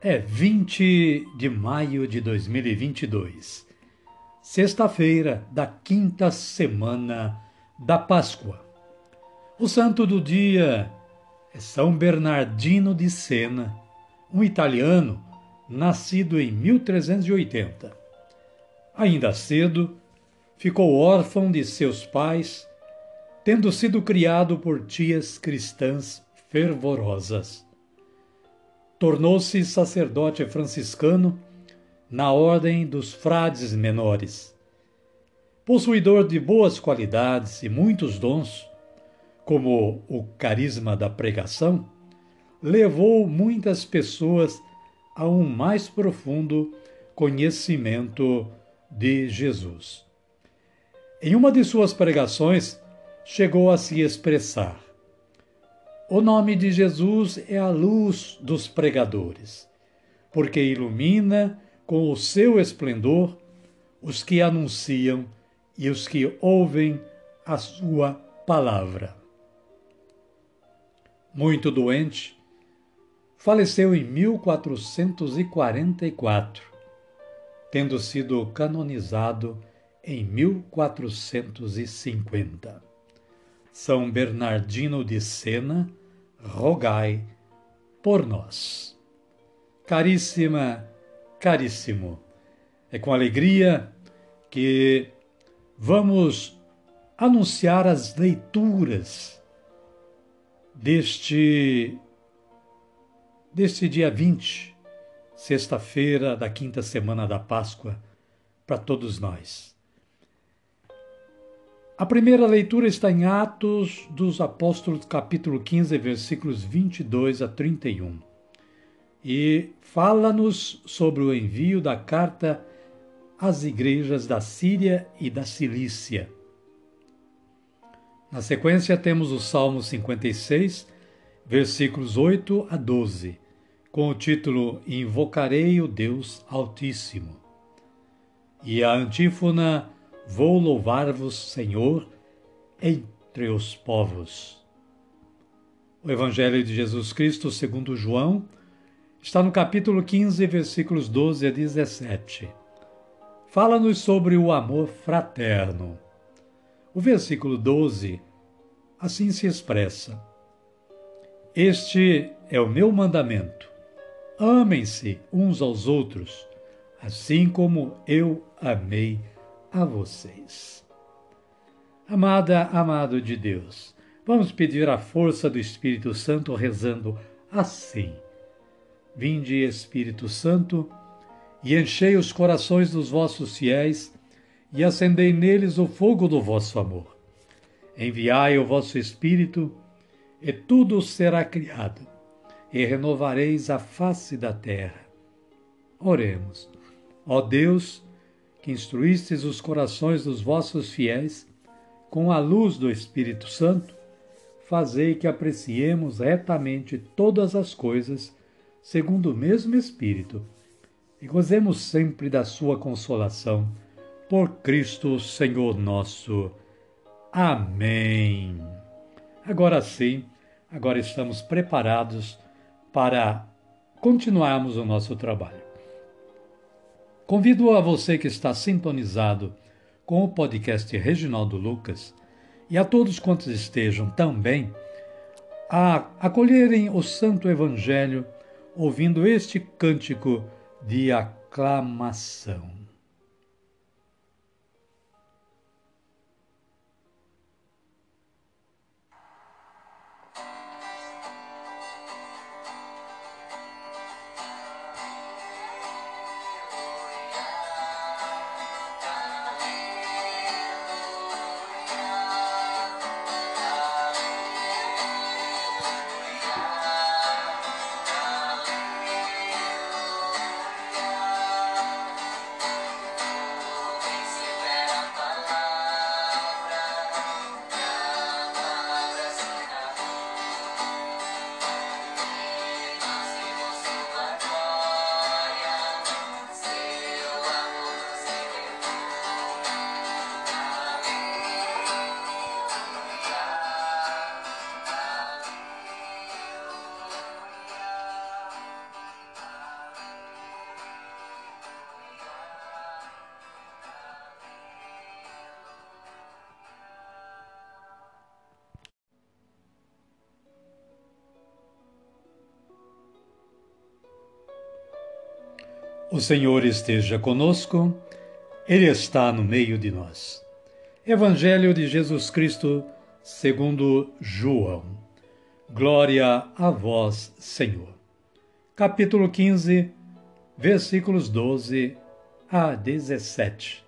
é 20 de maio de 2022, sexta-feira da quinta semana da Páscoa. O santo do dia é São Bernardino de Sena, um italiano nascido em 1380. Ainda cedo, ficou órfão de seus pais, tendo sido criado por tias cristãs fervorosas tornou-se sacerdote franciscano na ordem dos frades menores. Possuidor de boas qualidades e muitos dons, como o carisma da pregação, levou muitas pessoas a um mais profundo conhecimento de Jesus. Em uma de suas pregações, chegou a se expressar: o nome de Jesus é a luz dos pregadores, porque ilumina com o seu esplendor os que anunciam e os que ouvem a sua palavra. Muito doente, faleceu em 1444, tendo sido canonizado em 1450. São Bernardino de Sena, rogai por nós. Caríssima, caríssimo, é com alegria que vamos anunciar as leituras deste deste dia 20, sexta-feira da quinta semana da Páscoa, para todos nós. A primeira leitura está em Atos dos Apóstolos, capítulo 15, versículos 22 a 31. E fala-nos sobre o envio da carta às igrejas da Síria e da Cilícia. Na sequência, temos o Salmo 56, versículos 8 a 12, com o título Invocarei o Deus Altíssimo. E a antífona Vou louvar-vos, Senhor, entre os povos. O Evangelho de Jesus Cristo, segundo João, está no capítulo 15, versículos 12 a 17. Fala-nos sobre o amor fraterno. O versículo 12 assim se expressa: Este é o meu mandamento. Amem-se uns aos outros, assim como eu amei a vocês. Amada, amado de Deus, vamos pedir a força do Espírito Santo rezando assim. Vinde, Espírito Santo, e enchei os corações dos vossos fiéis e acendei neles o fogo do vosso amor. Enviai o vosso Espírito, e tudo será criado, e renovareis a face da terra. Oremos. Ó Deus, que instruístes os corações dos vossos fiéis com a luz do Espírito Santo, fazei que apreciemos retamente todas as coisas segundo o mesmo Espírito e gozemos sempre da sua consolação. Por Cristo Senhor nosso. Amém. Agora sim, agora estamos preparados para continuarmos o nosso trabalho. Convido a você que está sintonizado com o podcast Reginaldo Lucas e a todos quantos estejam também a acolherem o Santo Evangelho ouvindo este cântico de aclamação. O Senhor esteja conosco, Ele está no meio de nós. Evangelho de Jesus Cristo, segundo João. Glória a vós, Senhor. Capítulo 15, versículos 12 a 17.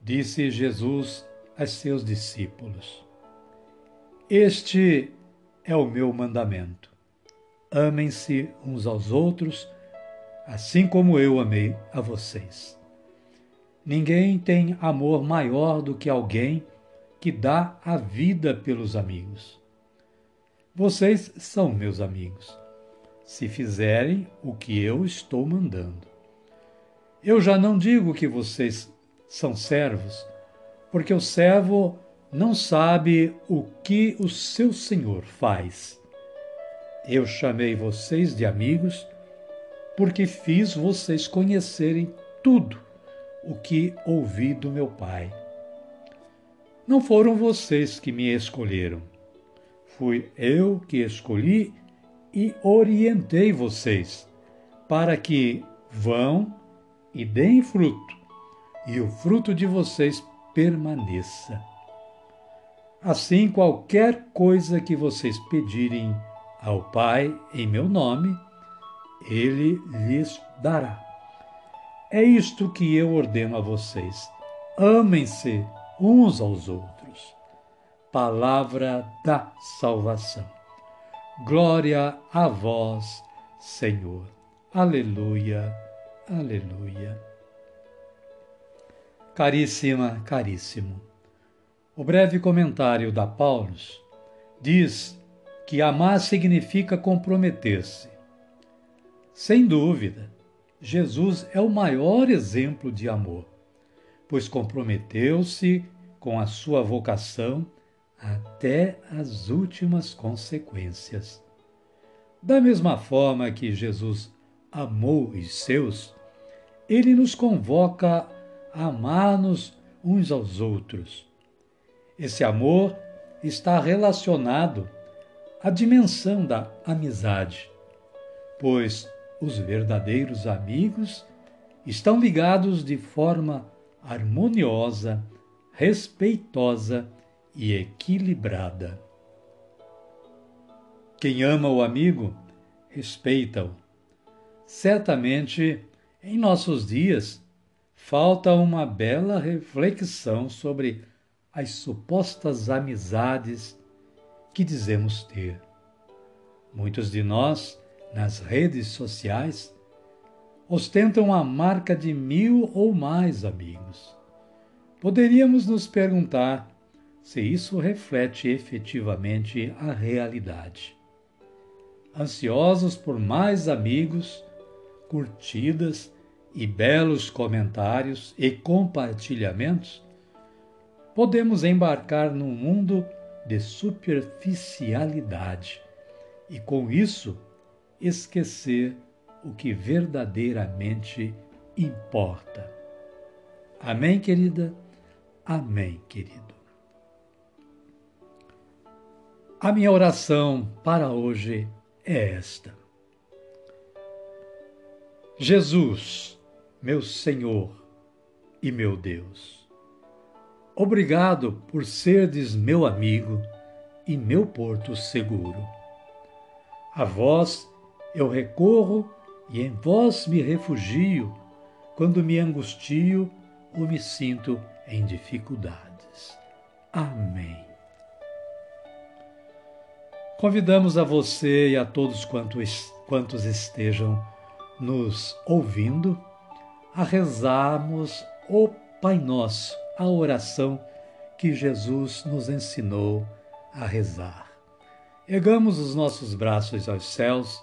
Disse Jesus a seus discípulos: Este é o meu mandamento. Amem-se uns aos outros assim como eu amei a vocês. Ninguém tem amor maior do que alguém que dá a vida pelos amigos. Vocês são meus amigos, se fizerem o que eu estou mandando. Eu já não digo que vocês são servos, porque o servo não sabe o que o seu senhor faz. Eu chamei vocês de amigos porque fiz vocês conhecerem tudo o que ouvi do meu Pai. Não foram vocês que me escolheram. Fui eu que escolhi e orientei vocês para que vão e deem fruto, e o fruto de vocês permaneça. Assim, qualquer coisa que vocês pedirem ao Pai em meu nome, ele lhes dará. É isto que eu ordeno a vocês: amem-se uns aos outros. Palavra da salvação. Glória a vós, Senhor. Aleluia, aleluia. Caríssima, caríssimo. O breve comentário da Paulus diz que amar significa comprometer-se sem dúvida, Jesus é o maior exemplo de amor, pois comprometeu-se com a sua vocação até as últimas consequências. Da mesma forma que Jesus amou os seus, ele nos convoca a amar-nos uns aos outros. Esse amor está relacionado à dimensão da amizade, pois os verdadeiros amigos estão ligados de forma harmoniosa, respeitosa e equilibrada. Quem ama o amigo, respeita-o. Certamente, em nossos dias, falta uma bela reflexão sobre as supostas amizades que dizemos ter. Muitos de nós nas redes sociais ostentam a marca de mil ou mais amigos. Poderíamos nos perguntar se isso reflete efetivamente a realidade. Ansiosos por mais amigos, curtidas e belos comentários e compartilhamentos, podemos embarcar num mundo de superficialidade e, com isso, esquecer o que verdadeiramente importa. Amém, querida? Amém, querido. A minha oração para hoje é esta. Jesus, meu Senhor e meu Deus, obrigado por serdes meu amigo e meu porto seguro. A vós eu recorro e em vós me refugio quando me angustio ou me sinto em dificuldades. Amém. Convidamos a você e a todos quantos, estejam nos ouvindo a rezarmos o Pai Nosso, a oração que Jesus nos ensinou a rezar. Ergamos os nossos braços aos céus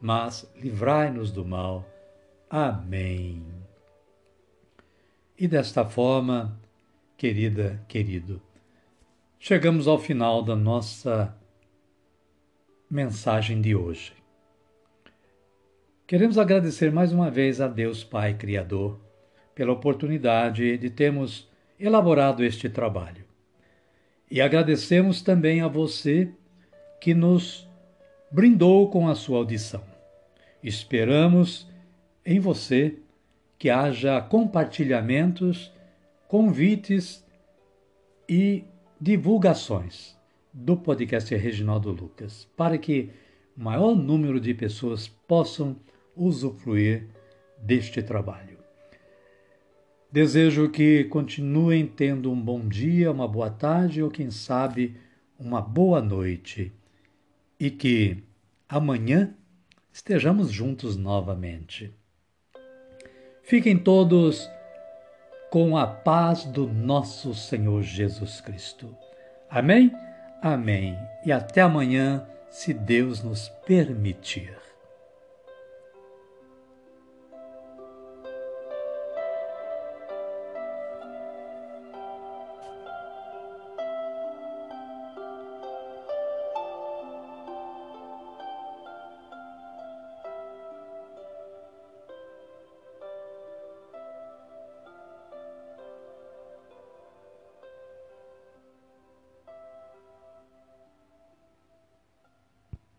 mas livrai-nos do mal. Amém. E desta forma, querida, querido, chegamos ao final da nossa mensagem de hoje. Queremos agradecer mais uma vez a Deus Pai Criador pela oportunidade de termos elaborado este trabalho. E agradecemos também a você que nos brindou com a sua audição. Esperamos em você que haja compartilhamentos, convites e divulgações do podcast Reginaldo Lucas, para que o maior número de pessoas possam usufruir deste trabalho. Desejo que continuem tendo um bom dia, uma boa tarde ou, quem sabe, uma boa noite e que amanhã estejamos juntos novamente. Fiquem todos com a paz do nosso Senhor Jesus Cristo. Amém? Amém. E até amanhã, se Deus nos permitir.